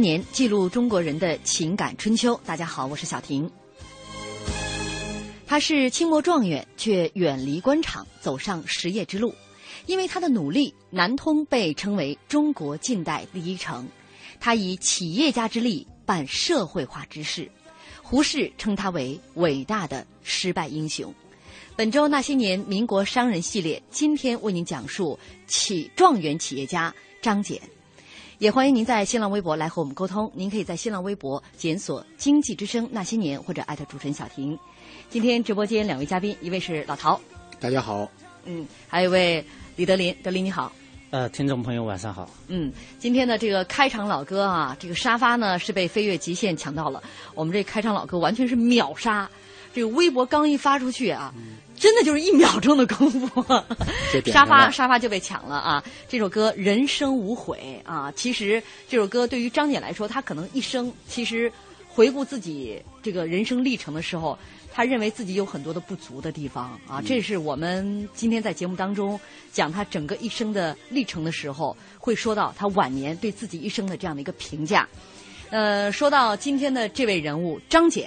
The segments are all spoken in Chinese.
年，记录中国人的情感春秋。大家好，我是小婷。他是清末状元，却远离官场，走上实业之路。因为他的努力，南通被称为中国近代第一城。他以企业家之力办社会化之事，胡适称他为伟大的失败英雄。本周那些年民国商人系列，今天为您讲述起状元企业家张謇。也欢迎您在新浪微博来和我们沟通。您可以在新浪微博检索“经济之声那些年”或者艾特主持人小婷。今天直播间两位嘉宾，一位是老陶，大家好，嗯，还有一位李德林，德林你好。呃，听众朋友晚上好。嗯，今天的这个开场老歌啊，这个沙发呢是被飞跃极限抢到了。我们这开场老歌完全是秒杀，这个微博刚一发出去啊，真的就是一秒钟的功夫，沙发沙发就被抢了啊！这首歌《人生无悔》啊，其实这首歌对于张姐来说，她可能一生其实回顾自己这个人生历程的时候，她认为自己有很多的不足的地方啊。这是我们今天在节目当中讲她整个一生的历程的时候，会说到她晚年对自己一生的这样的一个评价。呃，说到今天的这位人物张謇，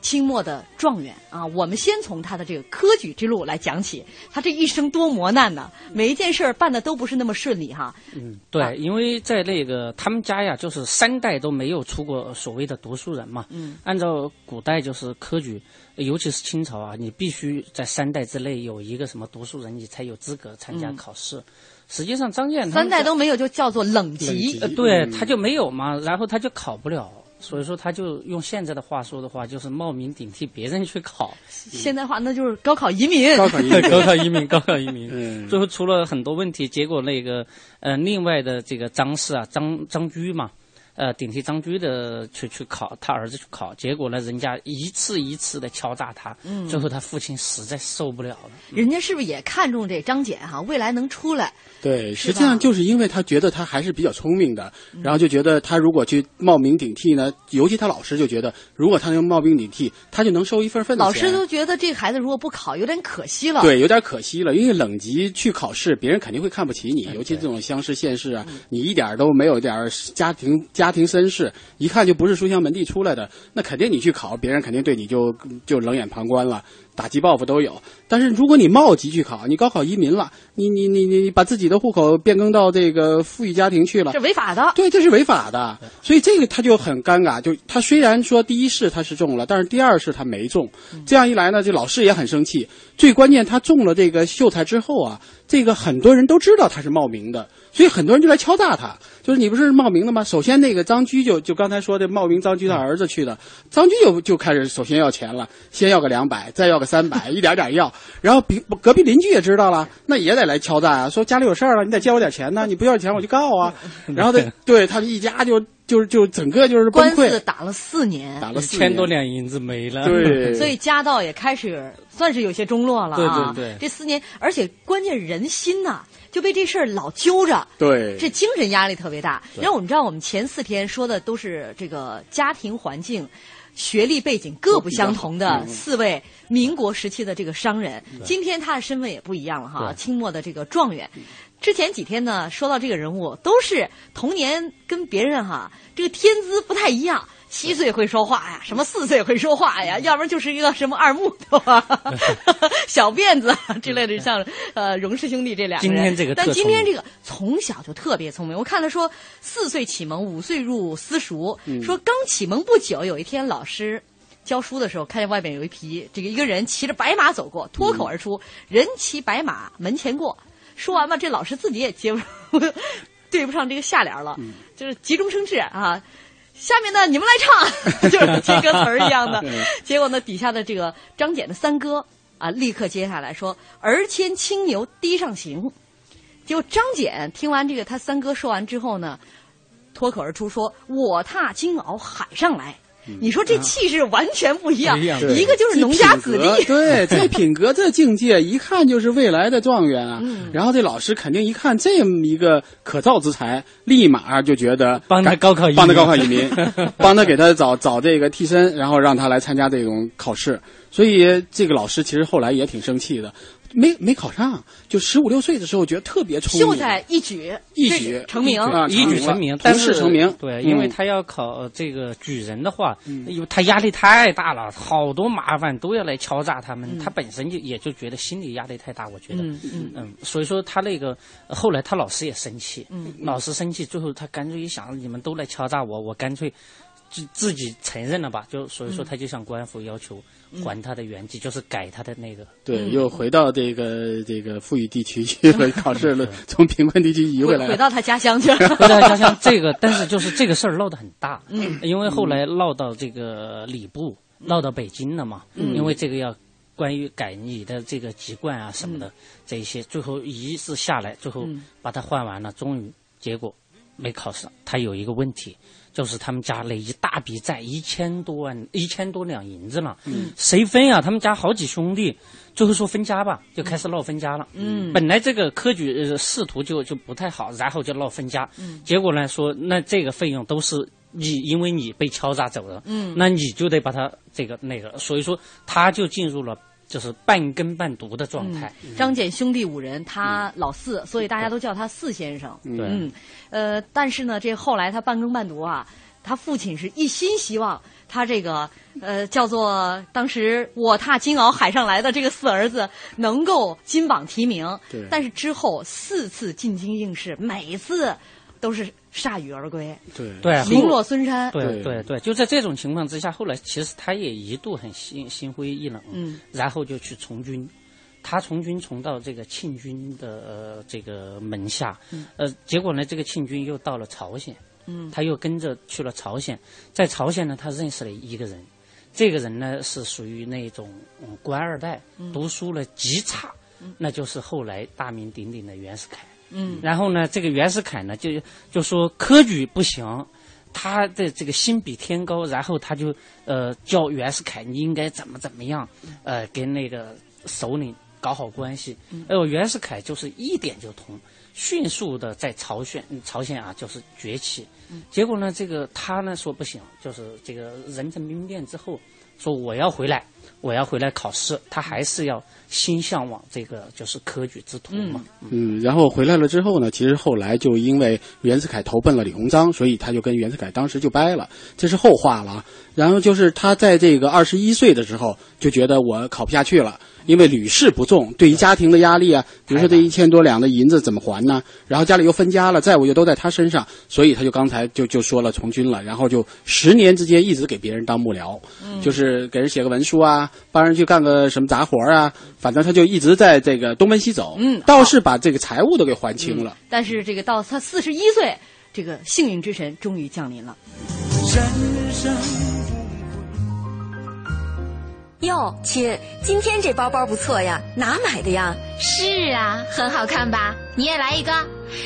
清末的状元啊，我们先从他的这个科举之路来讲起。他这一生多磨难呢，每一件事儿办的都不是那么顺利哈。嗯，对，因为在那个他们家呀，就是三代都没有出过所谓的读书人嘛。嗯，按照古代就是科举，尤其是清朝啊，你必须在三代之内有一个什么读书人，你才有资格参加考试。实际上，张健三代都没有就叫做冷级。冷级呃，对，他就没有嘛，然后他就考不了。所以说，他就用现在的话说的话，就是冒名顶替别人去考，现在话那就是高考移民。高考移民 高考移民，高考移民，嗯。最后出了很多问题，结果那个呃，另外的这个张氏啊，张张居嘛，呃，顶替张居的去去考，他儿子去考，结果呢，人家一次一次的敲诈他，嗯最后他父亲实在受不了了，人家是不是也看中这张謇哈，未来能出来？对，实际上就是因为他觉得他还是比较聪明的，然后就觉得他如果去冒名顶替呢，尤其他老师就觉得，如果他能冒名顶替，他就能收一份份子老。师都觉得这个孩子如果不考，有点可惜了。对，有点可惜了，因为冷级去考试，别人肯定会看不起你，尤其这种乡试、县试啊，你一点都没有点儿家庭家家庭身世，一看就不是书香门第出来的，那肯定你去考，别人肯定对你就就冷眼旁观了，打击报复都有。但是如果你冒级去考，你高考移民了，你你你你你把自己的户口变更到这个富裕家庭去了这，违法的。对，这是违法的，所以这个他就很尴尬。就他虽然说第一试他是中了，但是第二试他没中。这样一来呢，这老师也很生气。最关键，他中了这个秀才之后啊，这个很多人都知道他是冒名的，所以很多人就来敲诈他。就是你不是冒名的吗？首先那个张居就就刚才说的冒名张居他儿子去的，张居就就开始首先要钱了，先要个两百，再要个三百，一点点要。然后比隔壁邻居也知道了，那也得来敲诈啊，说家里有事儿了，你得借我点钱呢，你不要钱我就告啊。然后他对他们一家就就就整个就是官司，打了四年，打了四千多。两银子没了。对，所以家道也开始算是有些中落了啊。对对对这四年，而且关键人心呐、就被这事儿老揪着。对这精神压力特别大。然后我们知道，我们前四天说的都是这个家庭环境、学历背景各不相同的四位民国时期的这个商人。今天他的身份也不一样了哈，清末的这个状元。之前几天呢，说到这个人物，都是童年跟别人哈这个天资不太一样。七岁会说话呀，什么四岁会说话呀，要不然就是一个什么二木头啊、小辫子啊之类的，像呃荣氏兄弟这两个人。今天这个但今天这个从小就特别聪明。我看他说四岁启蒙，五岁入私塾，说刚启蒙不久，有一天老师。教书的时候，看见外面有一匹这个一个人骑着白马走过，脱口而出：“人骑白马，门前过。”说完吧，这老师自己也接不 对不上这个下联了，就是急中生智啊。下面呢，你们来唱，就是接歌词儿一样的。结果呢，底下的这个张謇的三哥啊，立刻接下来说：“儿牵青牛堤上行。”结果张謇听完这个他三哥说完之后呢，脱口而出说：“我踏青鳌海上来。”你说这气势完全不一样，不一个就是农家子弟，对，这品格这境界，一看就是未来的状元啊。嗯。然后这老师肯定一看这么一个可造之才，立马就觉得帮他高考移民。帮他高考移民，帮他给他找找这个替身，然后让他来参加这种考试。所以这个老师其实后来也挺生气的，没没考上，就十五六岁的时候觉得特别聪明，秀才一举一举成名。啊一举成名，了但是成名对，嗯因为他要考这个举人的话，因为他压力太大了，好多麻烦都要来敲诈他们，他本身就也就觉得心理压力太大，我觉得，嗯嗯嗯，所以说他那个呃后来他老师也生气，嗯，老师生气，最后他干脆一想，你们都来敲诈我，我干脆自自己承认了吧，就所以说他就向官府要求还他的原籍，就是改他的那个，对，又回到这个这个富裕地区去，考试了，从贫困地区移回来。回回到他家乡去。了。回到家乡这个，但是就是这个事儿闹得很大，嗯，因为后来闹到这个礼部，闹到北京了嘛，嗯，因为这个要关于改你的这个籍贯啊什么的、这一些，最后一次下来，最后把他换完了，终于结果没考上。他有一个问题，就是他们家那一大笔债，一千多万，一千多两银子嘛，嗯，谁分呀？他们家好几兄弟，最后说分家吧，就开始闹分家了，嗯，本来这个科举呃仕途就就不太好，然后就闹分家，嗯，结果呢说那这个费用都是。你因为你被敲诈走的，嗯，那你就得把他这个那个，所以说他就进入了就是半耕半读的状态，张謇兄弟五人，他老四，所以大家都叫他四先生。对嗯，呃，但是呢，这后来他半耕半读啊，他父亲是一心希望他这个呃叫做当时我踏金鳌海上来的这个四儿子能够金榜题名。对但是之后四次进京应试，每次都是铩羽而归，对。对，名落孙山。对对。对对，就在这种情况之下，后来其实他也一度很心心灰意冷，嗯，然后就去从军。他从军从到这个庆军的呃这个门下，呃，结果呢，这个庆军又到了朝鲜，嗯，他又跟着去了朝鲜，在朝鲜呢，他认识了一个人，这个人呢是属于那种嗯官二代，读书呢极差，那就是后来大名鼎鼎的袁世凯。嗯，然后呢，这个袁世凯呢，就就说科举不行，他的这个心比天高，然后他就呃叫袁世凯你应该怎么怎么样，呃跟那个首领搞好关系。哎呦，袁世凯就是一点就通，迅速的在朝鲜朝鲜啊就是崛起。结果呢，这个他呢说不行，就是这个壬辰兵变之后。说我要回来，我要回来考试，他还是要心向往这个就是科举之途嘛。嗯，然后回来了之后呢，其实后来就因为袁世凯投奔了李鸿章，所以他就跟袁世凯当时就掰了，这是后话了啊。然后就是他在这个二十一岁的时候就觉得我考不下去了。因为屡试不中，对于家庭的压力啊，比如说这一千多两的银子怎么还呢？然后家里又分家了，债务又都在他身上，所以他就刚才就就说了从军了，然后就十年之间一直给别人当幕僚，就是给人写个文书啊，帮人去干个什么杂活啊，反正他就一直在这个东奔西走，嗯倒是把这个财务都给还清了。但是这个到他四十一岁，这个幸运之神终于降临了。人生哟，亲，今天这包包不错呀，哪买的呀？是啊，很好看吧？你也来一个，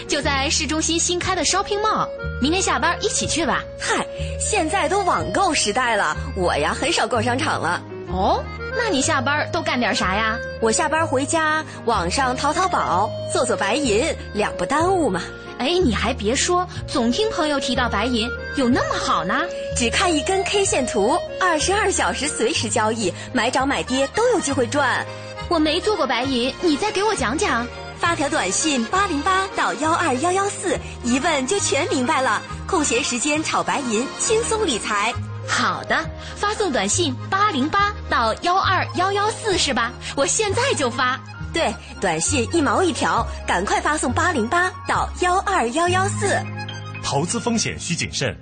就在市中心新开的 shopping mall，明天下班一起去吧。嗨，现在都网购时代了，我呀很少逛商场了。哦，那你下班都干点啥呀？我下班回家，网上淘淘宝，做做白银，两不耽误嘛。哎，你还别说，总听朋友提到白银，有那么好呢？只看一根 K 线图，二十二小时随时交易，买涨买跌都有机会赚。我没做过白银，你再给我讲讲。发条短信八零八到幺二幺幺四，一问就全明白了。空闲时间炒白银，轻松理财。好的，发送短信八零八到幺二幺幺四是吧？我现在就发。对，短信一毛一条，赶快发送八零八到幺二幺幺四。投资风险需谨慎。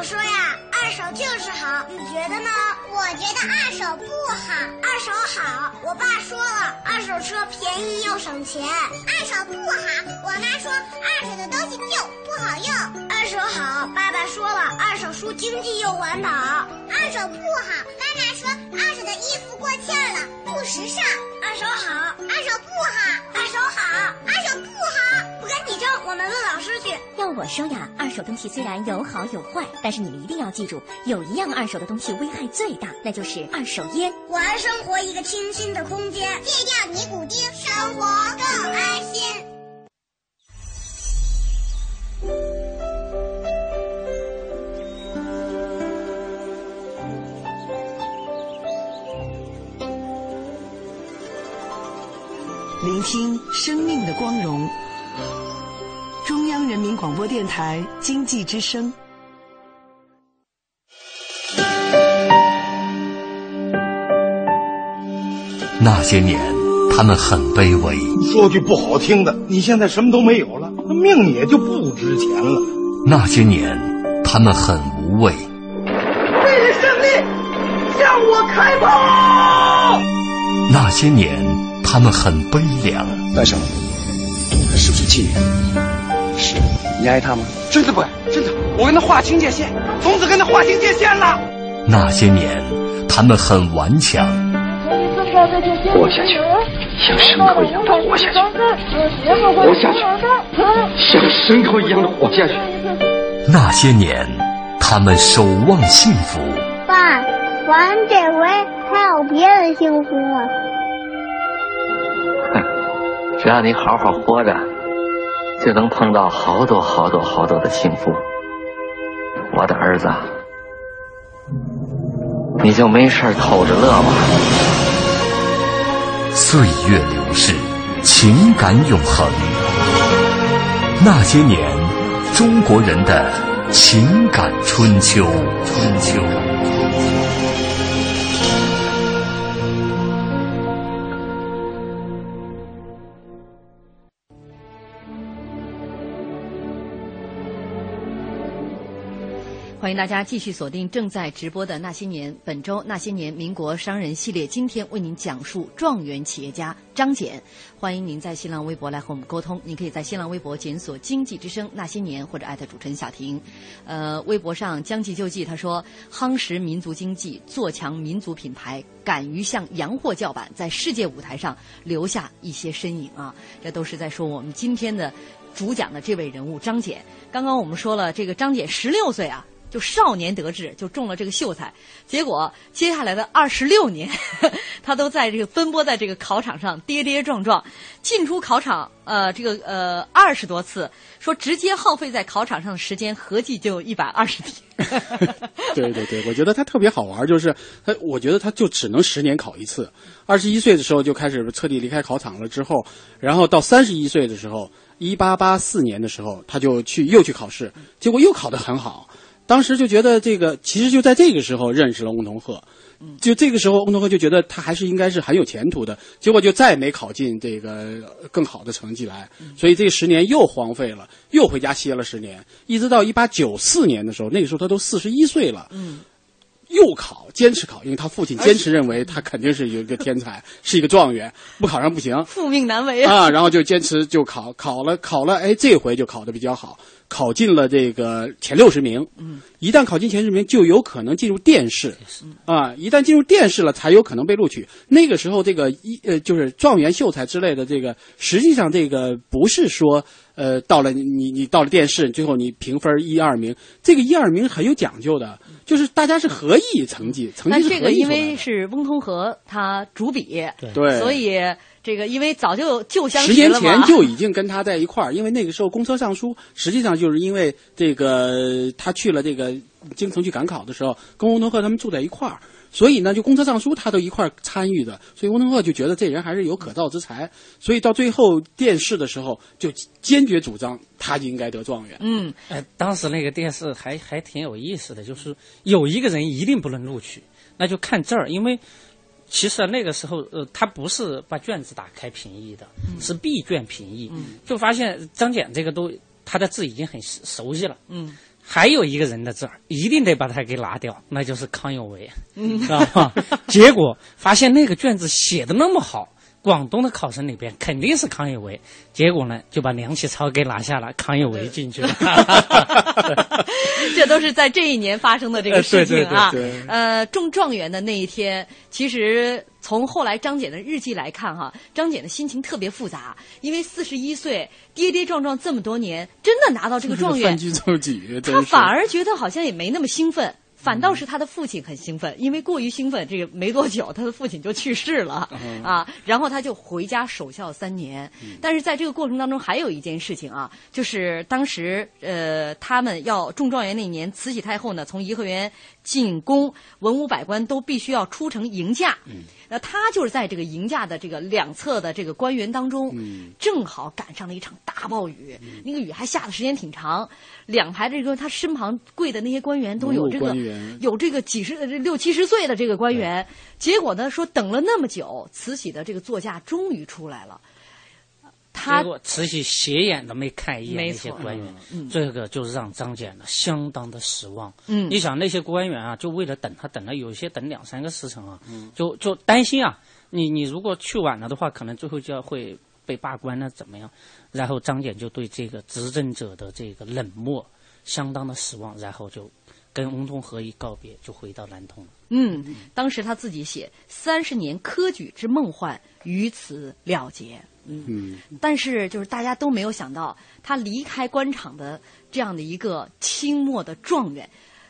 我说呀，二手就是好，你觉得呢？我觉得二手不好，二手好。我爸说了，二手车便宜又省钱。二手不好，我妈说二手的东西旧不好用。二手好，爸爸说了，二手书经济又环保。二手不好，妈妈说二手的衣服过气了，不时尚。二手好，二手不好，二手好，二手不好。不跟你争，我们问老师去。要我说呀，二手东西虽然有好有坏，但是你们一定要记住，有一样二手的东西危害最大，那就是二手烟。玩生活一个清新的空间，戒掉尼古丁，生活更安心。聆听生命的光荣。人民广播电台经济之声。那些年，他们很卑微。说句不好听的，你现在什么都没有了，那命也就不值钱了。那些年，他们很无畏。为了胜利，向我开炮！那些年，他们很悲凉。大少，他是不是妓女？是，你爱他吗？真的不爱，真的，我跟他划清界限，从此跟他划清界限了。那些年，他们很顽强。活下去，像牲口一样的活下去，活下去，像牲口一样的活下去。那些年，他们守望幸福。爸，咱这回还有别的幸福吗？哼，只要你好好活着，就能碰到好多好多好多的幸福。我的儿子，你就没事偷着乐吧。岁月流逝，情感永恒。那些年，中国人的情感春秋。春秋。欢迎大家继续锁定正在直播的《那些年》，本周《那些年》民国商人系列，今天为您讲述状元企业家张謇。欢迎您在新浪微博来和我们沟通，您可以在新浪微博检索“经济之声那些年”或者艾特主持人小婷。呃，微博上将计就计，他说：“夯实民族经济，做强民族品牌，敢于向洋货叫板，在世界舞台上留下一些身影啊！”这都是在说我们今天的主讲的这位人物张謇。刚刚我们说了，这个张謇十六岁啊。就少年得志，就中了这个秀才。结果接下来的二十六年，他都在这个奔波在这个考场上跌跌撞撞，进出考场呃这个呃二十多次，说直接耗费在考场上的时间合计就一百二十天。对对对，我觉得他特别好玩，就是他，我觉得他就只能十年考一次。二十一岁的时候就开始彻底离开考场了，之后，然后到三十一岁的时候，一八八四年的时候，他就去又去考试，结果又考得很好。当时就觉得这个，其实就在这个时候认识了翁同龢。就这个时候，翁同龢就觉得他还是应该是很有前途的，结果就再没考进这个更好的成绩来，所以这十年又荒废了，又回家歇了十年，一直到一八九四年的时候，那个时候他都四十一岁了，嗯，又考，坚持考，因为他父亲坚持认为他肯定是有一个天才，是一个状元，不考上不行，父命难违啊，然后就坚持就考，考了考了，哎，这回就考的比较好。考进了这个前六十名，嗯，一旦考进前十名，就有可能进入殿试，啊，一旦进入殿试了，才有可能被录取。那个时候，这个一呃，就是状元、秀才之类的，这个实际上这个不是说，呃，到了你你到了殿试，最后你评分一二名，这个一二名很有讲究的，就是大家是合议成绩，成绩是合议这个因为是翁同龢他主笔，对，所以。这个因为早就旧相识十年前就已经跟他在一块儿，因为那个时候公车上书，实际上就是因为这个他去了这个京城去赶考的时候，跟翁同龢他们住在一块儿，所以呢，就公车上书他都一块儿参与的，所以翁同龢就觉得这人还是有可造之才，所以到最后殿试的时候就坚决主张他应该得状元。嗯，哎，当时那个殿试还还挺有意思的，就是有一个人一定不能录取，那就看这儿，因为。其实那个时候，呃，他不是把卷子打开评议的，是闭卷评议。就发现张謇这个都他的字已经很熟悉了。嗯，还有一个人的字儿一定得把他给拿掉，那就是康有为，知道吧？结果发现那个卷子写的那么好。广东的考生里边肯定是康有为，结果呢就把梁启超给拿下了，康有为进去了。这都是在这一年发生的这个事情啊。呃，中状元的那一天，其实从后来张謇的日记来看，哈，张謇的心情特别复杂，因为四十一岁跌跌撞撞这么多年，真的拿到这个状元，他反而觉得好像也没那么兴奋。反倒是他的父亲很兴奋，因为过于兴奋，这个没多久，他的父亲就去世了啊。然后他就回家守孝三年。但是在这个过程当中，还有一件事情啊，就是当时呃，他们要中状元那年，慈禧太后呢从颐和园进宫，文武百官都必须要出城迎驾。那他就是在这个迎驾的这个两侧的这个官员当中，正好赶上了一场大暴雨，那个雨还下的时间挺长。两排这个他身旁跪的那些官员都有这个有这个几十六七十岁的这个官员，结果呢说等了那么久，慈禧的这个座驾终于出来了。结果慈禧斜眼都没看一眼那些官员，这个就是让张謇呢相当的失望。嗯，你想那些官员啊，就为了等他，等了有些等两三个时辰啊，就就担心啊，你你如果去晚了的话，可能最后就要会被罢官了怎么样？然后张謇就对这个执政者的这个冷漠相当的失望，然后就跟翁同龢一告别，就回到南通了。嗯，当时他自己写三十年科举之梦幻于此了结。嗯，但是就是大家都没有想到，他离开官场的这样的一个清末的状元，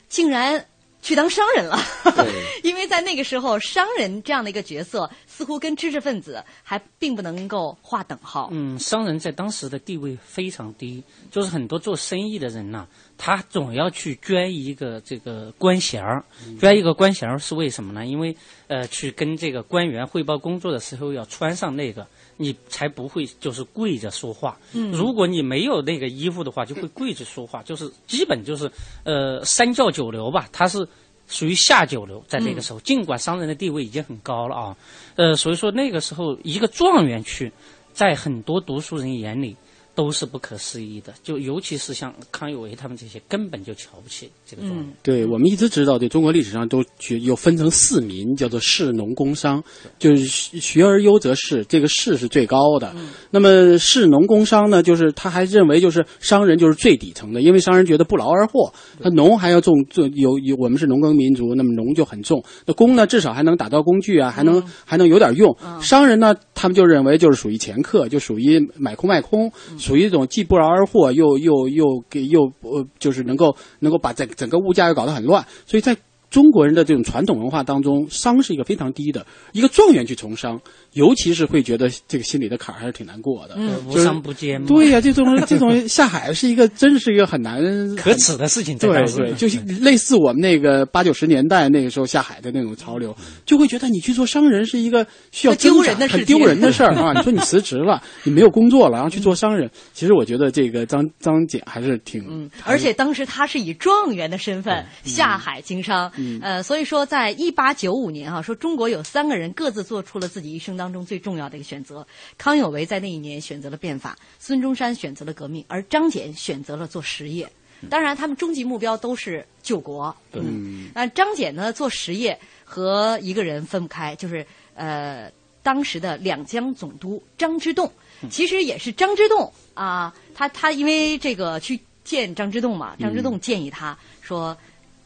竟然去当商人了。因为在那个时候，商人这样的一个角色，似乎跟知识分子还并不能够划等号。嗯，商人在当时的地位非常低，就是很多做生意的人呐，他总要去捐一个这个官衔儿，捐一个官衔儿是为什么呢？因为呃，去跟这个官员汇报工作的时候要穿上那个。你才不会就是跪着说话。嗯，如果你没有那个衣服的话，就会跪着说话，就是基本就是呃三教九流吧，他是属于下九流，在那个时候，尽管商人的地位已经很高了啊，呃，所以说那个时候一个状元去，在很多读书人眼里。都是不可思议的，就尤其是像康有为他们这些，根本就瞧不起这个状元。对我们一直知道，对中国历史上都学有分成四民，叫做士农工商，就是学而优则仕，这个士是最高的。那么士农工商呢，就是他还认为就是商人就是最底层的，因为商人觉得不劳而获，他农还要重重有有我们是农耕民族，那么农就很重，那工呢至少还能打造工具啊，还能还能有点用。商人呢，他们就认为就是属于掮客，就属于买空卖空。属于一种既不劳而获，又又又给又呃，就是能够能够把整整个物价又搞得很乱，所以在。中国人的这种传统文化当中，商是一个非常低的。一个状元去从商，尤其是会觉得这个心里的坎儿还是挺难过的。嗯，无就是商不奸嘛。对呀、这种 这种下海是一个，真是一个很难可耻的事情在对对，就是类似我们那个八九十年代那个时候下海的那种潮流，就会觉得你去做商人是一个需要丢人的事情很丢人的事儿啊！你说你辞职了，你没有工作了，然后去做商人，其实我觉得这个张张姐还是挺，嗯，而且当时她是以状元的身份下海经商，嗯呃，所以说在一八九五年啊，说中国有三个人各自做出了自己一生当中最重要的一个选择。康有为在那一年选择了变法，孙中山选择了革命，而张謇选择了做实业。当然，他们终极目标都是救国。嗯，那张謇呢，做实业和一个人分不开，就是呃，当时的两江总督张之洞，其实也是张之洞啊，他他因为这个去见张之洞嘛，张之洞建议他说，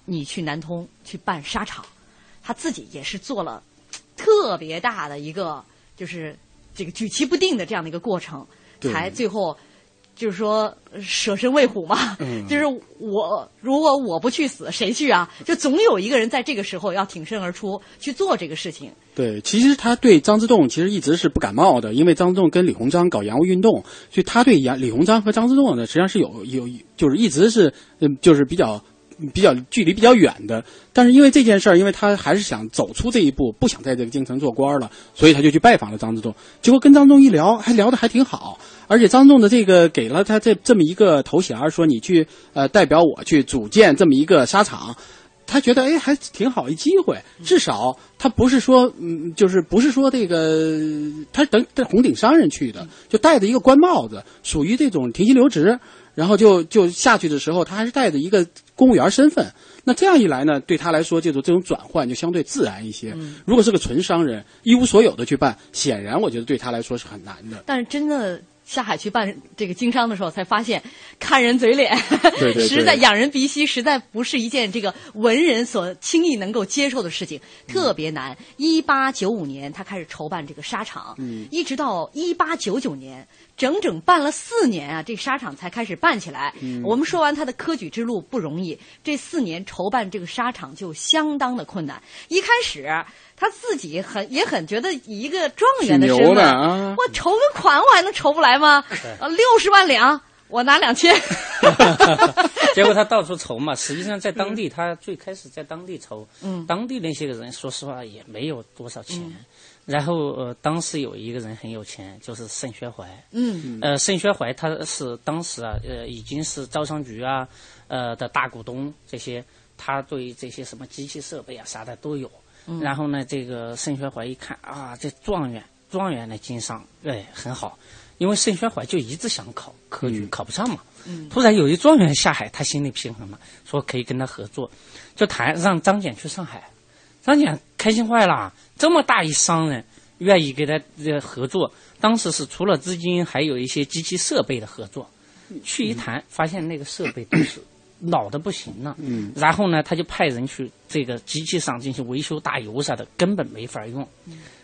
你去南通去办沙场，他自己也是做了特别大的一个，就是这个举棋不定的这样的一个过程，才最后。就是说舍身为虎嘛，嗯就是我如果我不去死，谁去啊？就总有一个人在这个时候要挺身而出去做这个事情。对，其实他对张之洞其实一直是不感冒的，因为张之洞跟李鸿章搞洋务运动，所以他对杨李鸿章和张之洞呢，实际上是有有就是一直是嗯就是比较比较距离比较远的。但是因为这件事儿，因为他还是想走出这一步，不想在这个京城做官了，所以他就去拜访了张之洞。结果跟张之洞一聊，还聊得还挺好。而且张仲的这个给了他这这么一个头衔，说你去呃代表我去组建这么一个沙场，他觉得哎还挺好一机会，至少他不是说嗯就是不是说这个他等等红顶商人去的，就戴着一个官帽子，属于这种停薪留职，然后就就下去的时候，他还是带着一个公务员身份。那这样一来呢，对他来说，这种这种转换就相对自然一些。如果是个纯商人，一无所有的去办，显然我觉得对他来说是很难的。但是真的下海去办这个经商的时候，才发现 看人嘴脸，对对对实在仰人鼻息，实在不是一件这个文人所轻易能够接受的事情，特别难。一八九五年，他开始筹办这个沙场，嗯一直到一八九九年，整整办了四年啊，这沙场才开始办起来。嗯我们说完他的科举之路不容易，这四年筹办这个沙场就相当的困难。一开始他自己很也很觉得以一个状元的身份，啊我筹个款我还能筹不来吗？呃，六十万两，我拿两千。结果他到处筹嘛，实际上在当地，他最开始在当地筹，嗯当地那些个人说实话也没有多少钱。然后呃，当时有一个人很有钱，就是盛宣怀。嗯呃，盛宣怀他是当时啊，呃，已经是招商局啊，呃的大股东，这些他对这些什么机器设备啊啥的都有。嗯然后呢，这个盛宣怀一看啊，这状元状元的经商，哎，很好，因为盛宣怀就一直想考科举，考不上嘛。嗯突然有一状元下海，他心里平衡了，说可以跟他合作，就谈让张謇去上海。张姐开心坏了，这么大一商人愿意跟他呃合作，当时是除了资金，还有一些机器设备的合作。去一谈，发现那个设备都是老的不行了。嗯然后呢，他就派人去这个机器上进行维修、打油啥的，根本没法用，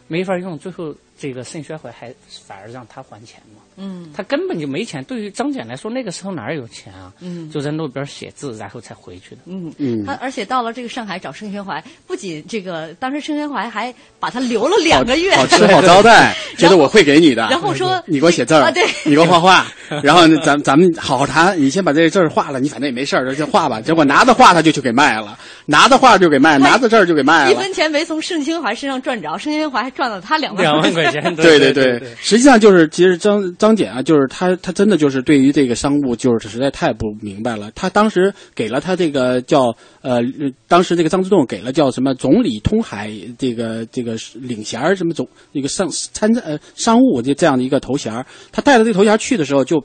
没法用。最后这个盛宣怀还反而让他还钱嘛。嗯他根本就没钱。对于张謇来说，那个时候哪儿有钱啊？嗯就在路边写字，然后才回去的。嗯嗯他而且到了这个上海找盛宣怀，不仅这个当时盛宣怀还把他留了两个月，好吃好招待，觉得我会给你的。然后说你给我写字儿，啊对你给我画画，然后咱咱们好好谈。你先把这字儿画了，你反正也没事儿，就画吧。结果拿着画他就去给卖了，拿着画就给卖，拿着字儿就给卖了。一分钱没从盛宣怀身上赚着，盛宣怀还赚了他两万两万块钱 对对对实际上就是，其实张张謇啊，就是他他真的就是对于这个商务就是实在太不明白了。他当时给了他这个叫呃，当时这个张之洞给了叫什么总理通海这个这个领衔什么总那个商参呃商务这这样的一个头衔儿他带着这个头衔去的时候就。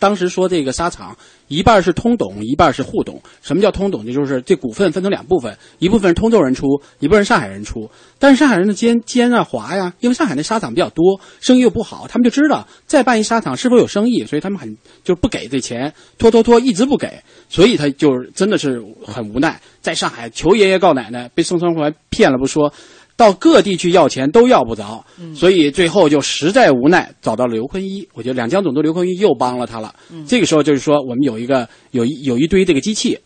当时说这个沙场一半是通董，一半是沪董。什么叫通董？就是这股份分成两部分，一部分是通州人出，一部分是上海人出。但是上海人的奸奸啊滑呀，因为上海那沙场比较多，生意又不好，他们就知道再办一沙场是否有生意，所以他们很就不给这钱，拖拖拖一直不给，所以他就真的是很无奈，在上海求爷爷告奶奶，被宋春怀骗了不说。到各地去要钱都要不着，嗯所以最后就实在无奈找到了刘坤一。我觉得两江总督刘坤一又帮了他了。嗯这个时候就是说，我们有一个有一有一堆这个机器。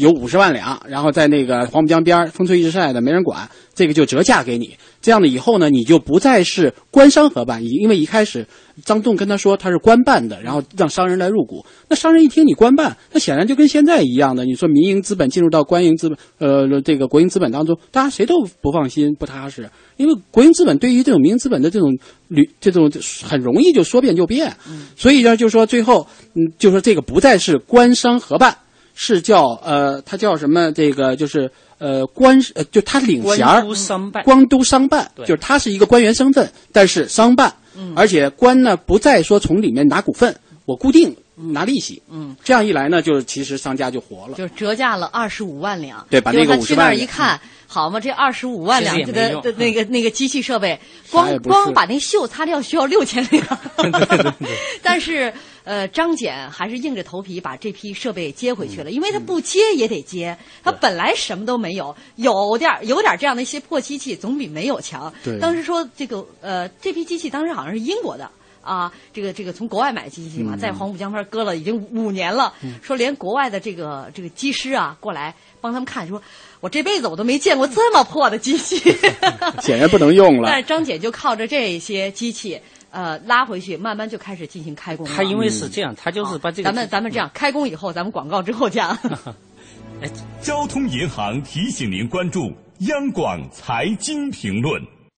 有五十万两，然后在那个黄浦江边儿风吹日晒的，没人管，这个就折价给你。这样的以后呢，你就不再是官商合办，因为一开始张栋跟他说他是官办的，然后让商人来入股。那商人一听你官办，那显然就跟现在一样的。你说民营资本进入到官营资本，呃，这个国营资本当中，大家谁都不放心、不踏实，因为国营资本对于这种民营资本的这种履这种很容易就说变就变。所以呢，就说最后，嗯，就说这个不再是官商合办。是叫呃，他叫什么？这个就是呃官呃，就他领衔儿官都商办，光都商办，就是他是一个官员身份，但是商办，嗯。而且官呢不再说从里面拿股份，我固定拿利息，嗯，这样一来呢，就是其实商家就活了，就是折价了二十五万两，对把那个50结果他去那儿万两一看，好嘛，这二十五万两其实也没用的的那个那个机器设备，光光把那锈擦掉需要六千两 但是呃，张謇还是硬着头皮把这批设备接回去了，因为他不接也得接，他本来什么都没有，有点儿有点儿这样的一些破机器，总比没有强。对当时说这个呃，这批机器当时好像是英国的。啊，这个这个从国外买机器嘛，嗯在黄浦江边搁了已经五年了，说连国外的这个这个机师啊过来帮他们看，说我这辈子我都没见过这么破的机器，显然不能用了但。是张姐就靠着这些机器，呃，拉回去，慢慢就开始进行开工了。他因为是这样，他就是把这个咱们咱们这样开工以后，咱们广告之后讲。交通银行提醒您关注央广财经评论。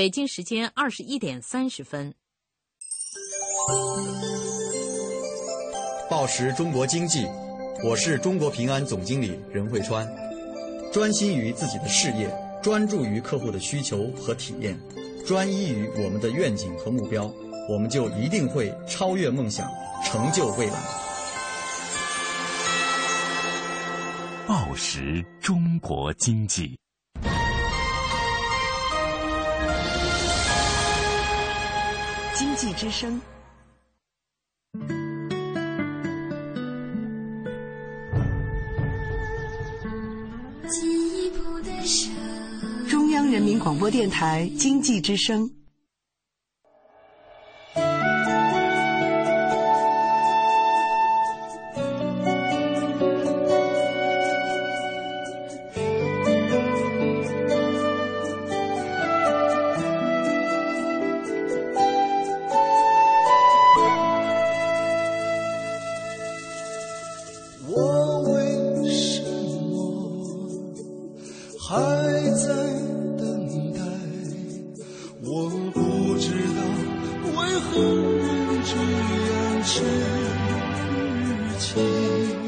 北京时间二十一点三十分。报时中国经济，我是中国平安总经理任慧川。专心于自己的事业，专注于客户的需求和体验，专一于我们的愿景和目标，我们就一定会超越梦想，成就未来。报时中国经济。济之声。中央人民广播电台经济之声。我不知道为何能这样痴情。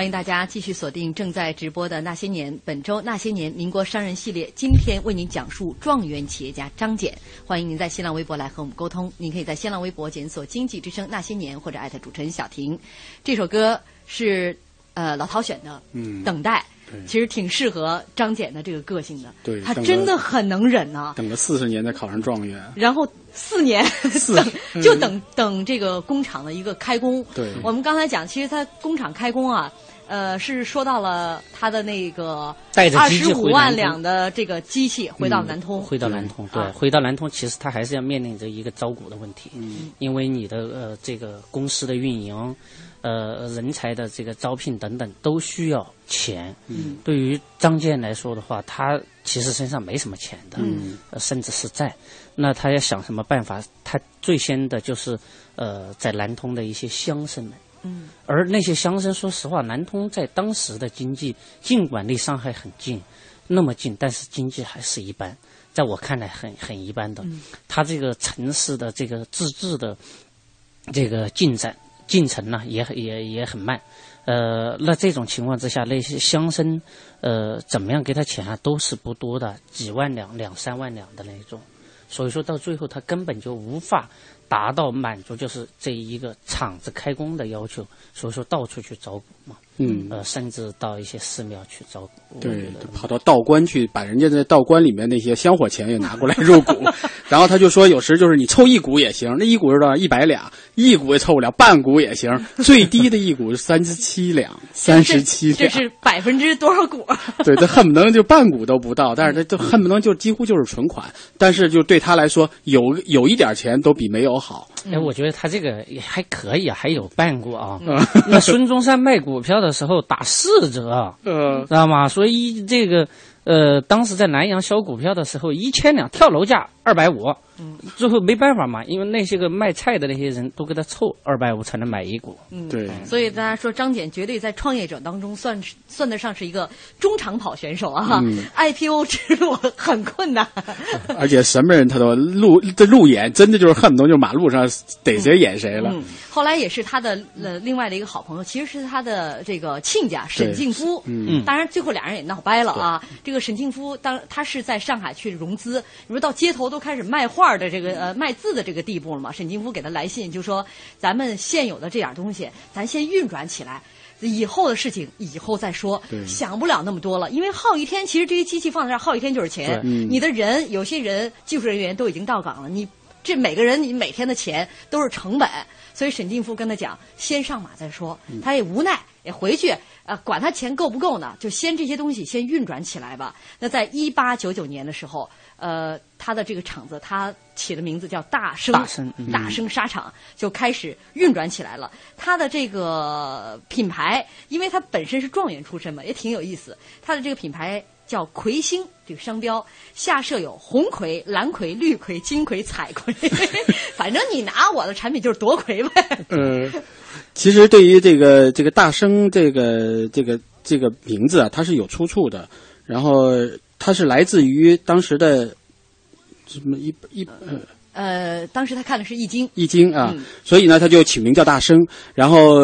欢迎大家继续锁定正在直播的《那些年》，本周《那些年》民国商人系列，今天为您讲述状元企业家张謇。欢迎您在新浪微博来和我们沟通，您可以在新浪微博检索“经济之声那些年”或者艾特主持人小婷。这首歌是呃老陶选的，嗯，等待。其实挺适合张謇的这个个性的，对，他真的很能忍呐、等了四十年才考上状元，然后四年等就等等这个工厂的一个开工。对，我们刚才讲，其实他工厂开工啊，呃，是说到了他的那个带着二十五万两的这个机器回到南通，回到南通，对，啊回到南通，其实他还是要面临着一个招股的问题，嗯，因为你的呃这个公司的运营，呃人才的这个招聘等等都需要钱，嗯，对于张健来说的话，他其实身上没什么钱的，嗯。呃，甚至是债，那他要想什么办法？他最先的就是呃在南通的一些乡绅们。嗯而那些乡绅，说实话，南通在当时的经济，尽管离上海很近，那么近，但是经济还是一般，在我看来很很一般的。嗯它这个城市的这个自治的这个进展进程呢，也很也也很慢。呃，那这种情况之下，那些乡绅，呃，怎么样给他钱啊，都是不多的，几万两、两三万两的那种。所以说到最后，他根本就无法达到满足就是这一个厂子开工的要求，所以说到处去找股嘛，嗯呃，甚至到一些寺庙去招股。对，跑到道观去，把人家在道观里面那些香火钱也拿过来入股，然后他就说，有时就是你凑一股也行，那一股是多少？一百两，一股也凑不了，半股也行，最低的一股是三十七两，三十七两，这是百分之多少股？对他恨不能就半股都不到，但是他就恨不能就几乎就是存款，但是就对他来说，有有一点钱都比没有好。哎，我觉得他这个也还可以啊，还有办过啊。嗯那孙中山卖股票的时候打四折，嗯，知道吗？所以这个呃，当时在南阳销股票的时候，一千两跳楼价二百五，最后没办法嘛，因为那些个卖菜的那些人都给他凑二百五才能买一股。嗯，对，所以大家说张謇绝对在创业者当中算是算得上是一个中长跑选手啊、嗯 i p o 之路很困难。而且什么人他都路这路演，真的就是恨不得就马路上逮谁演谁了。嗯，后来也是他的呃另外的一个好朋友，其实是他的这个亲家沈庆夫。嗯当然最后俩人也闹掰了啊。这个沈庆夫当他是在上海去融资，你说到街头都开始卖画的这个呃卖字的这个地步了嘛？沈金夫给他来信就说，咱们现有的这点东西，咱先运转起来。以后的事情以后再说，想不了那么多了，因为耗一天，其实这些机器放在这儿耗一天就是钱。你的人，有些人技术人员都已经到岗了，你这每个人你每天的钱都是成本，所以沈进夫跟他讲，先上马再说。嗯他也无奈，也回去，呃，管他钱够不够呢，就先这些东西先运转起来吧。那在一八九九年的时候，呃，他的这个厂子他起的名字叫大生，大生嗯大生纱厂就开始运转起来了。他的这个品牌，因为他本身是状元出身嘛，也挺有意思。他的这个品牌。叫魁星这个商标下设有红葵、蓝葵、绿葵、金葵、彩葵，反正你拿我的产品就是夺魁呗。嗯，其实对于这个这个大生这个这个这个名字啊，它是有出处的，然后它是来自于当时的什么一一呃。呃，当时他看的是《易经》，易经啊，嗯所以呢，他就起名叫大生。然后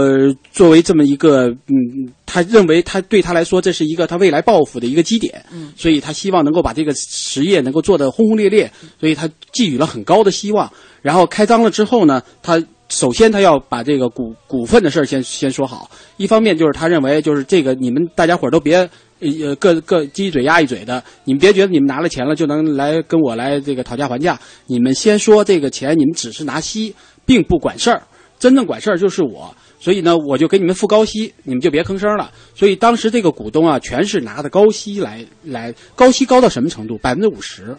作为这么一个，嗯，他认为他对他来说这是一个他未来抱负的一个基点，嗯所以他希望能够把这个实业能够做得轰轰烈烈，所以他寄予了很高的希望。然后开张了之后呢，他首先他要把这个股股份的事儿先先说好。一方面就是他认为就是这个你们大家伙儿都别。呃，各各鸡嘴鸭一嘴的，你们别觉得你们拿了钱了就能来跟我来这个讨价还价。你们先说这个钱，你们只是拿息，并不管事儿。真正管事儿就是我，所以呢，我就给你们付高息，你们就别吭声了。所以当时这个股东啊，全是拿的高息来来，高息高到什么程度？百分之五十。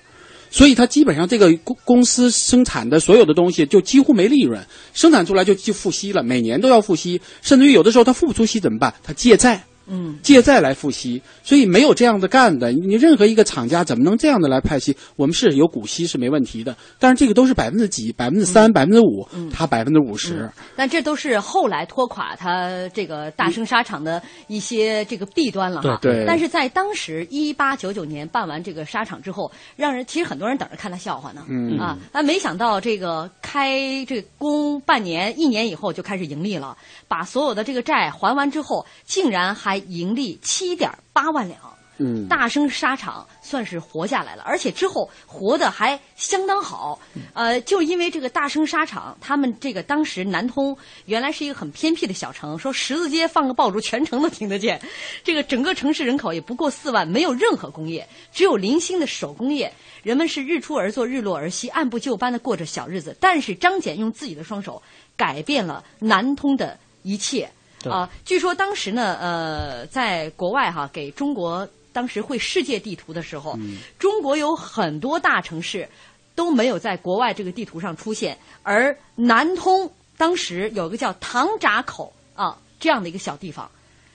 所以他基本上这个公公司生产的所有的东西就几乎没利润，生产出来就就付息了，每年都要付息，甚至于有的时候他付不出息怎么办？他借债。嗯，借债来付息，所以没有这样的干的。你任何一个厂家怎么能这样的来派息？我们是有股息是没问题的，但是这个都是百分之几、百分之三、百分之五，他百分之五十。但这都是后来拖垮他这个大生沙场的一些这个弊端了哈。对对。但是在当时一八九九年办完这个沙场之后，让人其实很多人等着看他笑话呢。嗯啊，但没想到这个开这个工半年、一年以后就开始盈利了，把所有的这个债还完之后，竟然还盈利七点八万两。嗯，大生纱厂算是活下来了，而且之后活得还相当好。呃，就因为这个大生纱厂，他们这个当时南通原来是一个很偏僻的小城，说十字街放个爆竹，全城都听得见。这个整个城市人口也不过四万，没有任何工业，只有零星的手工业。人们是日出而作，日落而息，按部就班的过着小日子。但是张謇用自己的双手改变了南通的一切。啊，据说当时呢，呃，在国外哈给中国。当时绘世界地图的时候，嗯中国有很多大城市都没有在国外这个地图上出现，而南通当时有个叫唐闸口啊这样的一个小地方，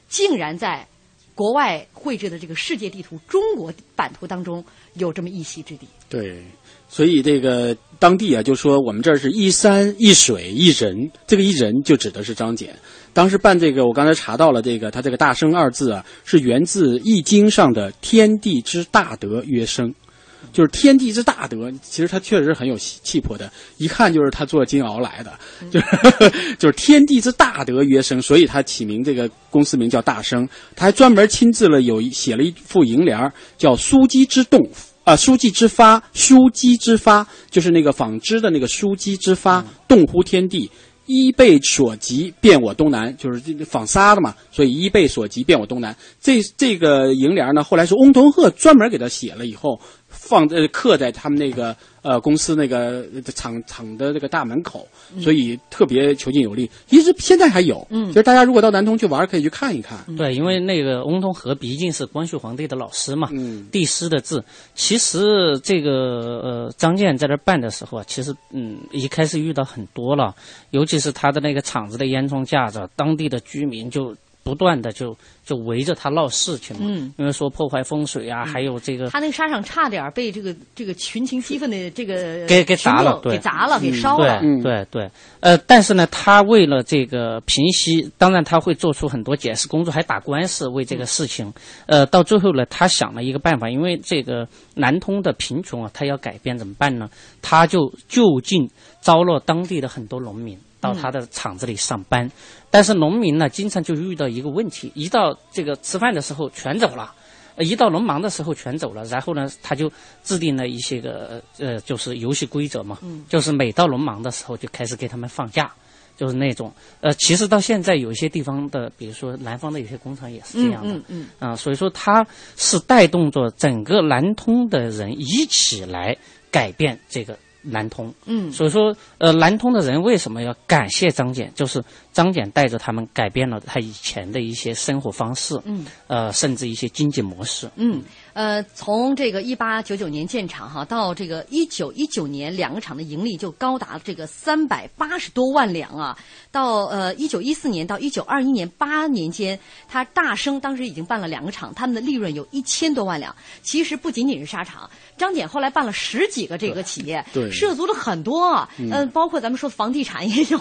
竟然在国外绘制的这个世界地图中国版图当中有这么一席之地。对，所以这个当地啊就说我们这儿是一山一水一人，这个一人就指的是张謇。当时办这个，我刚才查到了，这个他这个“大生”二字啊，是源自《易经》上的“天地之大德曰生”，就是天地之大德。其实他确实很有气魄的，一看就是他做金鳌来的，就 是就是天地之大德曰生，所以他起名这个公司名叫大生。他还专门亲自了有写了一副楹联，叫“枢机之动”。啊，书记之发，书机之发，就是那个纺织的那个书机之发，动乎天地。衣被所及，遍我东南，就是这纺纱的嘛，所以衣被所及，遍我东南。这这个楹联呢，后来是翁同龢专门给他写了以后，放呃刻在他们那个呃公司那个厂厂的这个大门口，所以特别遒劲有力。一直现在还有，嗯，其实大家如果到南通去玩，可以去看一看。对，因为那个翁同龢毕竟是光绪皇帝的老师嘛，嗯，帝师的字。其实这个呃张建在这办的时候啊，其实嗯一开始遇到很多了，尤其是他的那个厂子的烟囱架子，当地的居民就不断的就就围着他闹事情嘛，嗯，因为说破坏风水啊，还有这个他那个沙场差点被这个这个群情激愤的这个给给砸了，对，给砸了，给烧了，对对对，呃，但是呢，他为了这个平息，当然他会做出很多解释工作，还打官司为这个事情，呃，到最后呢，他想了一个办法，因为这个南通的贫穷啊，他要改变怎么办呢？他就就近招了当地的很多农民。到他的厂子里上班，但是农民呢，经常就遇到一个问题：一到这个吃饭的时候全走了，一到农忙的时候全走了。然后呢，他就制定了一些个呃，就是游戏规则嘛，就是每到农忙的时候就开始给他们放假，就是那种呃，其实到现在有一些地方的，比如说南方的有些工厂也是这样的，嗯嗯啊，所以说他是带动着整个南通的人一起来改变这个。南通，嗯，所以说，呃，南通的人为什么要感谢张謇？就是张謇带着他们改变了他以前的一些生活方式，嗯，呃，甚至一些经济模式，嗯，呃，从这个一八九九年建厂哈，到这个一九一九年，两个厂的盈利就高达这个三百八十多万两啊。到呃一九一四年到一九二一年八年间，他大生当时已经办了两个厂，他们的利润有一千多万两。其实不仅仅是沙场，张謇后来办了十几个这个企业，对，涉足了很多啊，嗯，包括咱们说房地产也有，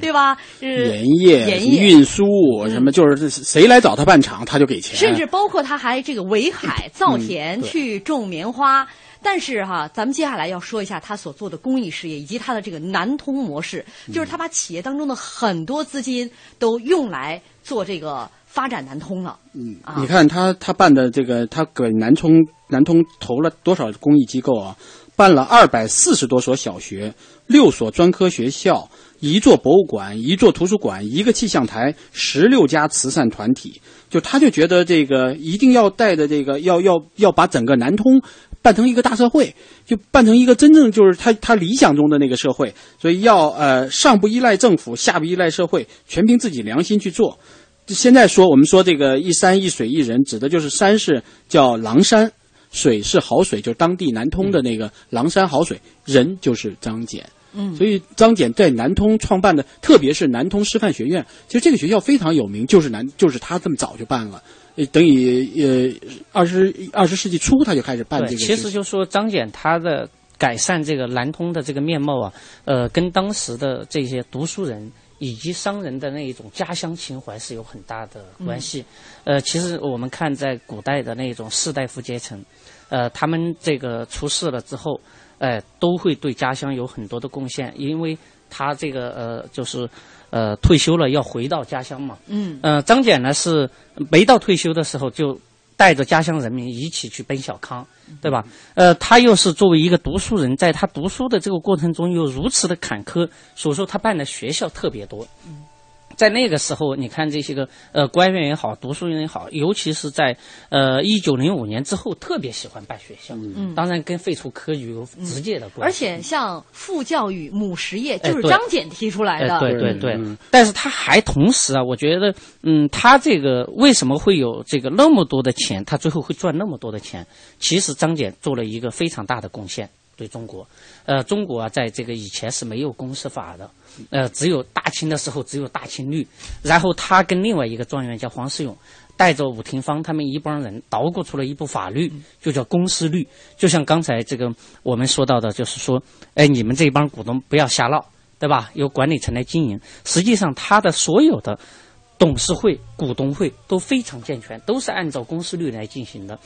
对吧？盐业、盐业、运输什么，就是谁来找他办厂，他就给钱。甚至包括他还这个围海造田去种棉花。但是哈，咱们接下来要说一下他所做的公益事业，以及他的这个南通模式，就是他把企业当中的很多资金都用来做这个发展南通了。嗯，你看他他办的这个，他给南通南通投了多少公益机构啊？办了二百四十多所小学，六所专科学校，一座博物馆，一座图书馆，一个气象台，十六家慈善团体。就他就觉得这个一定要带着这个，要要要把整个南通办成一个大社会，就办成一个真正就是他他理想中的那个社会。所以要呃上不依赖政府，下不依赖社会，全凭自己良心去做。现在说我们说这个一山一水一人，指的就是山是叫狼山。水是好水，就是当地南通的那个狼山好水，人就是张謇，嗯所以张謇在南通创办的，特别是南通师范学院，其实这个学校非常有名，就是南就是他这么早就办了，呃等于呃二十二十世纪初他就开始办这，个。其实就说张謇他的改善这个南通的这个面貌啊，呃，跟当时的这些读书人以及商人的那一种家乡情怀是有很大的关系。呃，其实我们看在古代的那种士大夫阶层，呃，他们这个出世了之后，呃，都会对家乡有很多的贡献，因为他这个呃，就是呃退休了要回到家乡嘛。嗯呃，张謇呢是没到退休的时候就带着家乡人民一起去奔小康，对吧？呃，他又是作为一个读书人，在他读书的这个过程中又如此的坎坷，所以说他办的学校特别多。在那个时候，你看这些个呃官员也好，读书人也好，尤其是在呃一九零五年之后，特别喜欢办学校。嗯当然跟废除科举有直接的关系而。且像父教育、母实业，就是张謇提出来的。哎，对对对，但是他还同时啊，我觉得，嗯，他这个为什么会有这个那么多的钱，他最后会赚那么多的钱？其实张謇做了一个非常大的贡献，对中国。呃，中国啊，在这个以前是没有公司法的，呃，只有大清的时候只有大清律，然后他跟另外一个状元叫黄世勇。带着武廷芳他们一帮人捣鼓出了一部法律，就叫公司律。就像刚才这个我们说到的，就是说，哎，你们这帮股东不要瞎闹，对吧？由管理层来经营。实际上，他的所有的董事会、股东会都非常健全，都是按照公司律来进行的。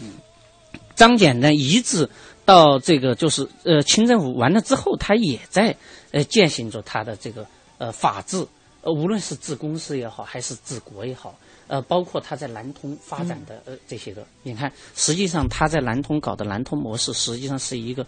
张謇呢，一直到这个就是呃清政府完了之后，他也在呃践行着他的这个呃法治，呃无论是治公司也好，还是治国也好，呃包括他在南通发展的呃这些个，你看，实际上他在南通搞的南通模式，实际上是一个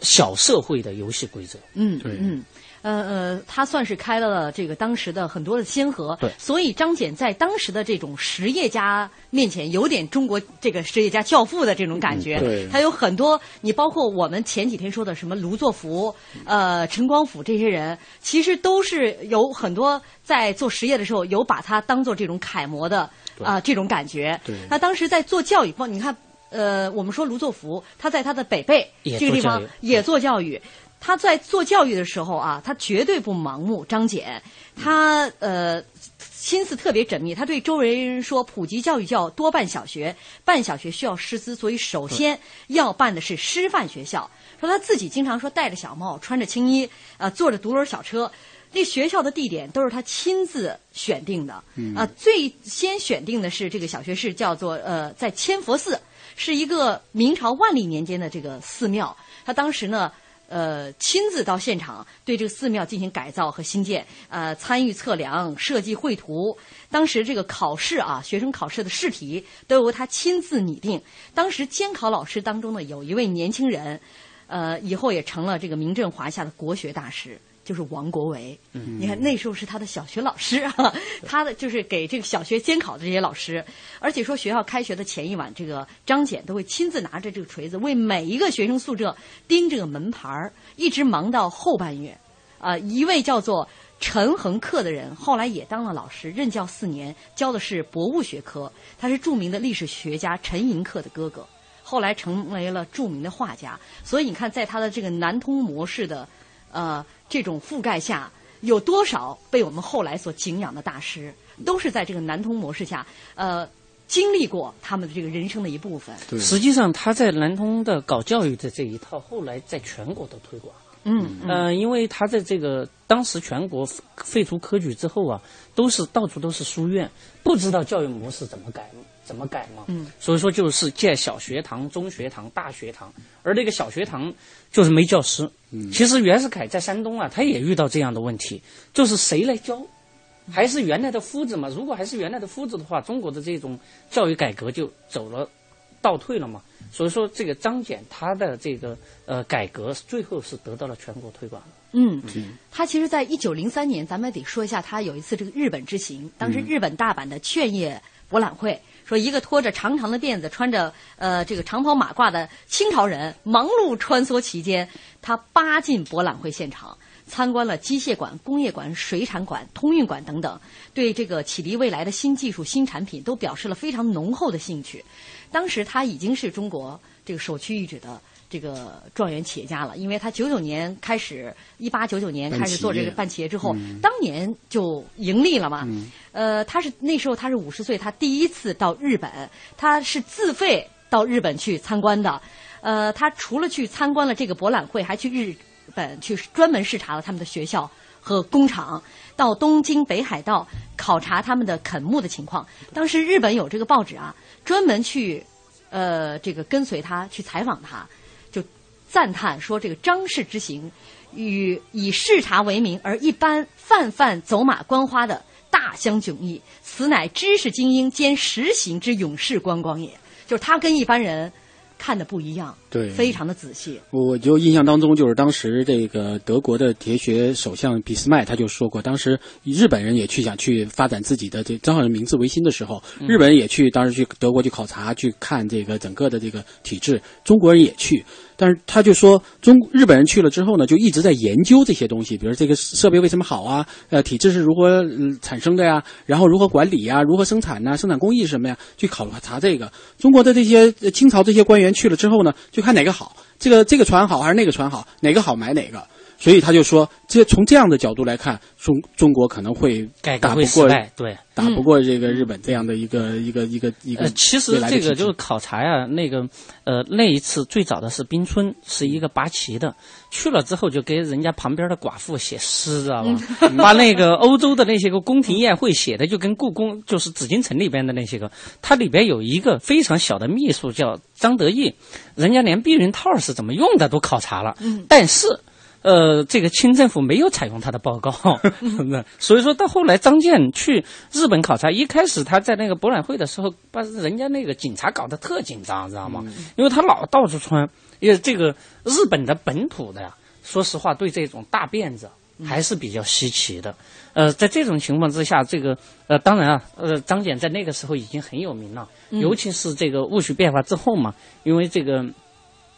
小社会的游戏规则。嗯，嗯，呃呃，他算是开了这个当时的很多的先河，对所以张謇在当时的这种实业家面前，有点中国这个实业家教父的这种感觉。嗯对他有很多，你包括我们前几天说的什么卢作孚、呃陈光甫这些人，其实都是有很多在做实业的时候有把他当做这种楷模的啊、这种感觉。对他当时在做教育方，你看。呃，我们说卢作孚，他在他的北碚这个地方做教育也做教育。他在做教育的时候啊，他绝对不盲目。张謇，他呃心思特别缜密，他对周围人说，普及教育叫多办小学，办小学需要师资，所以首先要办的是师范学校。说他自己经常说戴着小帽，穿着青衣，啊、坐着独轮小车。那学校的地点都是他亲自选定的，啊、嗯最先选定的是这个小学是叫做呃，在千佛寺，是一个明朝万历年间的这个寺庙。他当时呢，呃，亲自到现场对这个寺庙进行改造和新建，呃，参与测量、设计绘图。当时这个考试啊，学生考试的试题都由他亲自拟定。当时监考老师当中呢，有一位年轻人，呃，以后也成了这个名震华夏的国学大师。就是王国维，嗯你看那时候是他的小学老师啊，他的就是给这个小学监考的这些老师，而且说学校开学的前一晚，这个张謇都会亲自拿着这个锤子为每一个学生宿舍钉这个门牌儿，一直忙到后半夜。啊、一位叫做陈恒克的人，后来也当了老师，任教四年，教的是博物学科。他是著名的历史学家陈寅恪的哥哥，后来成为了著名的画家。所以你看，在他的这个南通模式的呃这种覆盖下，有多少被我们后来所敬仰的大师，都是在这个南通模式下，呃，经历过他们的这个人生的一部分。实际上，他在南通的搞教育的这一套，后来在全国都推广。嗯呃，因为他在这个当时全国废除科举之后啊，都是到处都是书院，不知道教育模式怎么改怎么改嘛。嗯，所以说就是建小学堂、中学堂、大学堂，而那个小学堂就是没教师。嗯其实袁世凯在山东啊，他也遇到这样的问题，就是谁来教？还是原来的夫子嘛？如果还是原来的夫子的话，中国的这种教育改革就走了倒退了嘛。所以说，这个张謇他的这个呃改革，最后是得到了全国推广的。嗯，他其实，在一九零三年，咱们得说一下，他有一次这个日本之行，当时日本大阪的劝业博览会，说一个拖着长长的辫子、穿着呃这个长袍马褂的清朝人，忙碌穿梭其间，他扒进博览会现场。参观了机械馆、工业馆、水产馆、通运馆等等，对这个启迪未来的新技术、新产品都表示了非常浓厚的兴趣。当时他已经是中国这个首屈一指的这个状元企业家了，因为他九九年开始，一八九九年开始做这个办企业之后，当年就盈利了嘛。呃，他是那时候他是五十岁，他第一次到日本，他是自费到日本去参观的。呃，他除了去参观了这个博览会，还去日本去专门视察了他们的学校和工厂，到东京北海道考察他们的垦牧的情况。当时日本有这个报纸啊，专门去呃这个跟随他去采访他，就赞叹说这个张氏之行与以视察为名而一般泛泛走马观花的大相迥异，此乃知识精英兼实行之勇士观光也。就是他跟一般人看的不一样，对非常的仔细。我就印象当中，就是当时这个德国的铁血首相俾斯麦他就说过，当时日本人也去想去发展自己的这正好是明治维新的时候，嗯日本人也去当时去德国去考察去看这个整个的这个体制，中国人也去。但是他就说，中日本人去了之后呢，就一直在研究这些东西，比如这个设备为什么好啊，呃，体制是如何、呃产生的呀，然后如何管理呀，如何生产呐、生产工艺是什么呀，去考察这个。中国的这些清朝这些官员去了之后呢，就看哪个好，这个这个船好还是那个船好，哪个好买哪个。所以他就说，这从这样的角度来看，中中国可能会改革会打不过失败，对，打不过这个日本这样的一个一个一个一个呃，其实这个就是考察呀，那个呃，那一次最早的是冰村，是一个八旗的，去了之后就给人家旁边的寡妇写诗，知道吧？把那个欧洲的那些个宫廷宴会写的就跟故宫就是紫禁城里边的那些个，它里边有一个非常小的秘书叫张德义，人家连避孕套是怎么用的都考察了，嗯但是。呃，这个清政府没有采用他的报告，所以说到后来张健去日本考察，一开始他在那个博览会的时候，把人家那个警察搞得特紧张，知道吗？因为他老到处穿，因为这个日本的本土的呀，说实话对这种大辫子还是比较稀奇的。呃，在这种情况之下，这个呃，当然啊，呃，张謇在那个时候已经很有名了，嗯尤其是这个戊戌变法之后嘛，因为这个。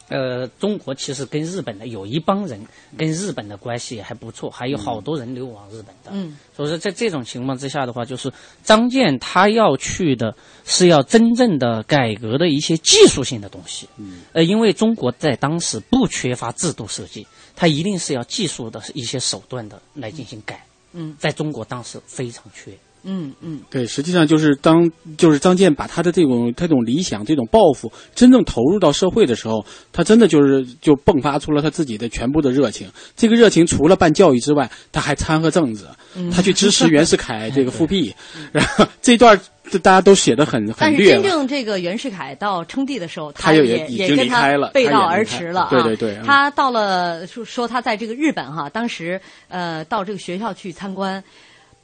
呃，中国其实跟日本的有一帮人跟日本的关系也还不错，还有好多人流亡日本的。嗯，所以说在这种情况之下的话，就是张健他要去的是要真正的改革的一些技术性的东西。嗯，呃，因为中国在当时不缺乏制度设计，它一定是要技术的一些手段的来进行改。嗯，在中国当时非常缺。嗯嗯，对，实际上就是当就是张健把他的这种这种理想、这种抱负真正投入到社会的时候，他真的就是就迸发出了他自己的全部的热情。这个热情除了办教育之外，他还掺和政治，嗯他去支持袁世凯 这个复辟，然后这段大家都写的很 但是很略了。真正这个袁世凯到称帝的时候，他也也离开了背道而驰了啊。对对对嗯他到了说说他在这个日本哈，当时呃到这个学校去参观。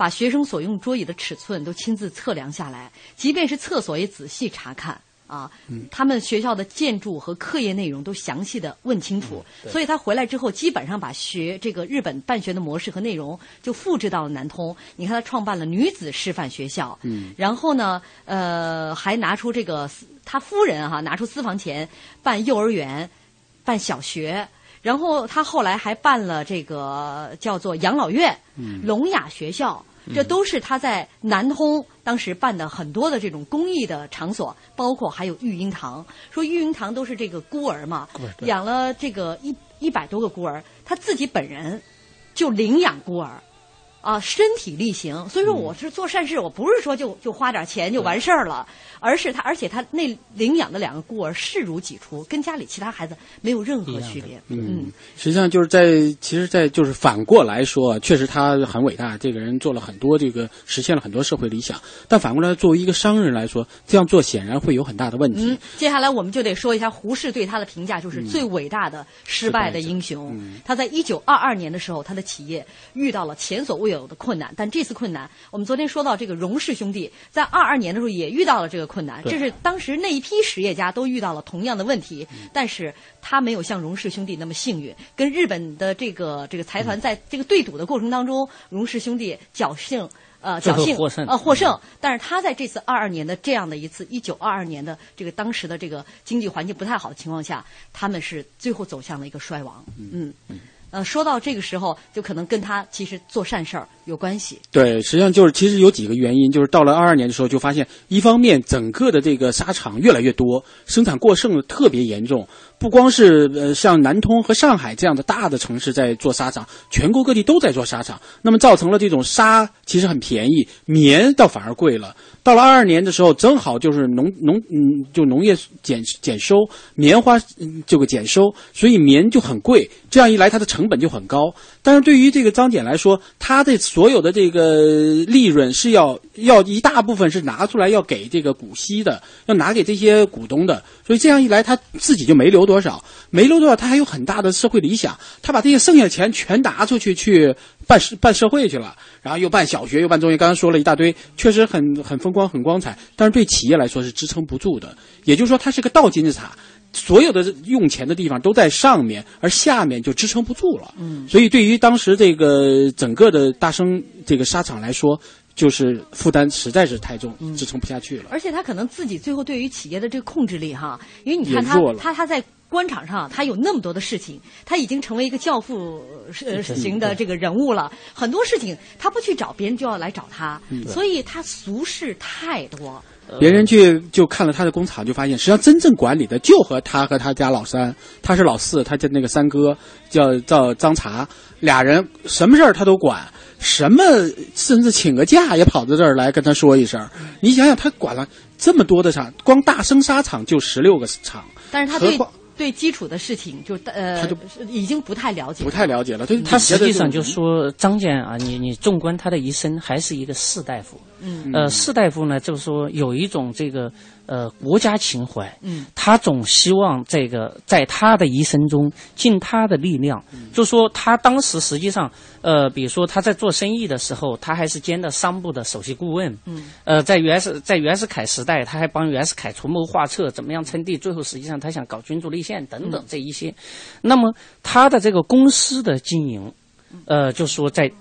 把学生所用桌椅的尺寸都亲自测量下来，即便是厕所也仔细查看啊。嗯他们学校的建筑和课业内容都详细的问清楚，所以他回来之后，基本上把学这个日本办学的模式和内容就复制到了南通。你看，他创办了女子师范学校，嗯然后呢，呃，还拿出这个私他夫人哈、拿出私房钱办幼儿园、办小学，然后他后来还办了这个叫做养老院、嗯聋哑学校。这都是他在南通当时办的很多的这种公益的场所，包括还有育婴堂。说育婴堂都是这个孤儿嘛，养了这个一一百多个孤儿，他自己本人就领养孤儿。啊，身体力行，所以说我是做善事，我不是说就就花点钱就完事儿了，而是他，而且他那领养的两个孤儿视如己出，跟家里其他孩子没有任何区别。嗯，实际上就是在，其实，在就是反过来说，确实他很伟大，这个人做了很多这个，实现了很多社会理想。但反过来，作为一个商人来说，这样做显然会有很大的问题。嗯，接下来我们就得说一下胡适对他的评价，就是最伟大的失败的英雄。他在一九二二年的时候，他的企业遇到了前所未有的困难，但这次困难，我们昨天说到这个荣氏兄弟在二二年的时候也遇到了这个困难，这是当时那一批实业家都遇到了同样的问题，嗯。但是他没有像荣氏兄弟那么幸运，跟日本的这个这个财团在这个对赌的过程当中，荣氏兄弟侥幸。呃，侥幸后获胜。呃获胜，但是他在这次二二年的这样的一次一九二二年的这个当时的这个经济环境不太好的情况下，他们是最后走向了一个衰亡。嗯。嗯，呃，说到这个时候，就可能跟他其实做善事儿有关系。对，实际上就是其实有几个原因，就是到了二二年的时候，就发现一方面整个的这个沙场越来越多，生产过剩的特别严重。不光是呃像南通和上海这样的大的城市在做沙场，全国各地都在做沙场，那么造成了这种沙其实很便宜，棉倒反而贵了。到了二二年的时候，正好就是农农嗯，就农业减减收，棉花这个减收，所以棉就很贵。这样一来，它的成本就很高。但是对于这个张俭来说，他的所有的这个利润是要要一大部分是拿出来要给这个股息的，要拿给这些股东的。所以这样一来，他自己就没留多少，没留多少，他还有很大的社会理想，他把这些剩下的钱全拿出去去办社办社会去了，然后又办小学，又办中学，刚刚说了一大堆，确实很很风光，很光彩。但是对企业来说是支撑不住的，也就是说，它是个倒金字塔。所有的用钱的地方都在上面，而下面就支撑不住了。嗯，所以对于当时这个整个的大生这个沙场来说，就是负担实在是太重，支撑不下去了。而且他可能自己最后对于企业的这个控制力哈，因为你看他他他在官场上他有那么多的事情，他已经成为一个教父呃型的这个人物了，很多事情他不去找别人就要来找他，嗯所以他俗事太多。别人去就看了他的工厂，就发现实际上真正管理的就和他和他家老三，他是老四，他家那个三哥叫叫张茶，俩人什么事儿他都管，什么甚至请个假也跑到这儿来跟他说一声。你想想，他管了这么多的厂，光大生沙厂就十六个厂，但是他对基础的事情就呃他就已经不太了解，不太了解了。对他实际上就说张健啊，你你纵观他的一生，还是一个士大夫。嗯呃，士大夫呢，就是说有一种这个呃国家情怀。嗯，他总希望这个在他的一生中尽他的力量。就说他当时实际上，呃，比如说他在做生意的时候，他还是兼的商部的首席顾问。嗯，呃，在袁世在袁世凯时代，他还帮袁世凯出谋划策，怎么样称帝？最后实际上他想搞君主立宪等等嗯这一些。那么他的这个公司的经营，呃，就说在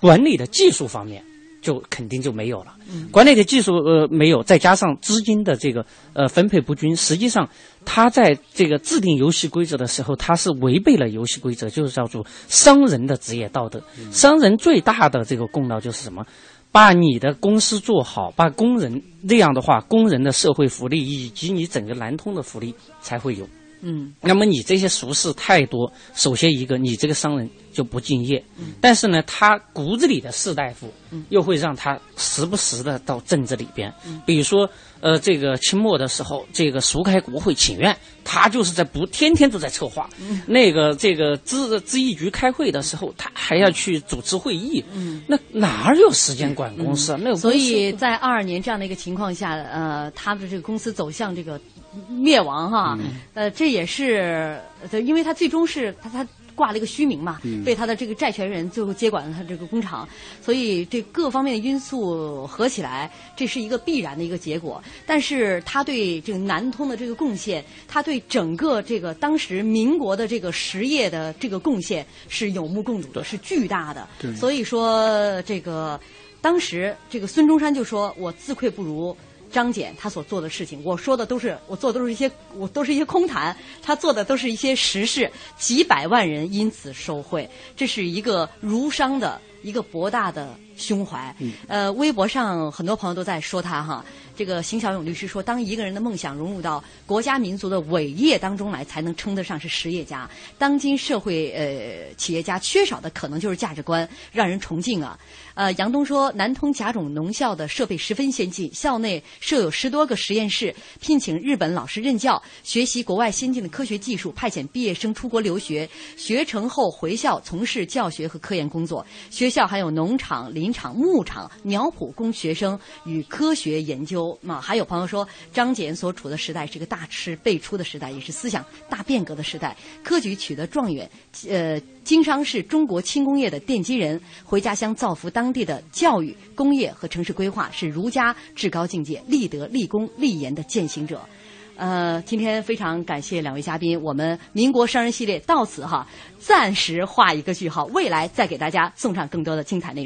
管理的技术方面。就肯定就没有了，管理的技术呃没有，再加上资金的这个呃分配不均，实际上他在这个制定游戏规则的时候，他是违背了游戏规则，就是叫做商人的职业道德。商人最大的这个功劳就是什么？把你的公司做好，把工人那样的话，工人的社会福利以及你整个南通的福利才会有。嗯，那么你这些俗事太多，首先一个，你这个商人就不敬业。嗯但是呢，他骨子里的士大夫，又会让他时不时的到镇子里边。嗯比如说，呃，这个清末的时候，这个熟开国会请愿，他就是在不天天都在策划。嗯那个这个知知议局开会的时候，他还要去主持会议。嗯，那哪儿有时间管公司啊？那所以在二二年这样的一个情况下，呃，他的这个公司走向这个灭亡哈，呃，这也是呃因为他最终是他他。挂了一个虚名嘛，嗯被他的这个债权人最后接管了他这个工厂，所以这各方面的因素合起来，这是一个必然的一个结果。但是他对这个南通的这个贡献，他对整个这个当时民国的这个实业的这个贡献是有目共睹的，是巨大的。所以说这个当时这个孙中山就说：“我自愧不如。”张謇他所做的事情，我说的都是我做的都是一些我都是一些空谈，他做的都是一些实事，几百万人因此受贿，这是一个儒商的一个博大的胸怀。呃，微博上很多朋友都在说他哈，这个邢小勇律师说，当一个人的梦想融入到国家民族的伟业当中来，才能称得上是实业家。当今社会呃企业家缺少的可能就是价值观，让人崇敬啊。呃，杨东说，南通甲种农校的设备十分先进，校内设有十多个实验室，聘请日本老师任教，学习国外先进的科学技术，派遣毕业生出国留学，学成后回校从事教学和科研工作。学校还有农场、林场、牧场、苗圃供学生与科学研究。嘛，还有朋友说，张謇所处的时代是一个大吃辈出的时代，也是思想大变革的时代。科举取得状元，呃。经商是中国轻工业的奠基人，回家乡造福当地的教育、工业和城市规划，是儒家至高境界、立德、立功、立言的践行者。呃，今天非常感谢两位嘉宾，我们民国商人系列到此哈暂时画一个句号，未来再给大家送上更多的精彩内容。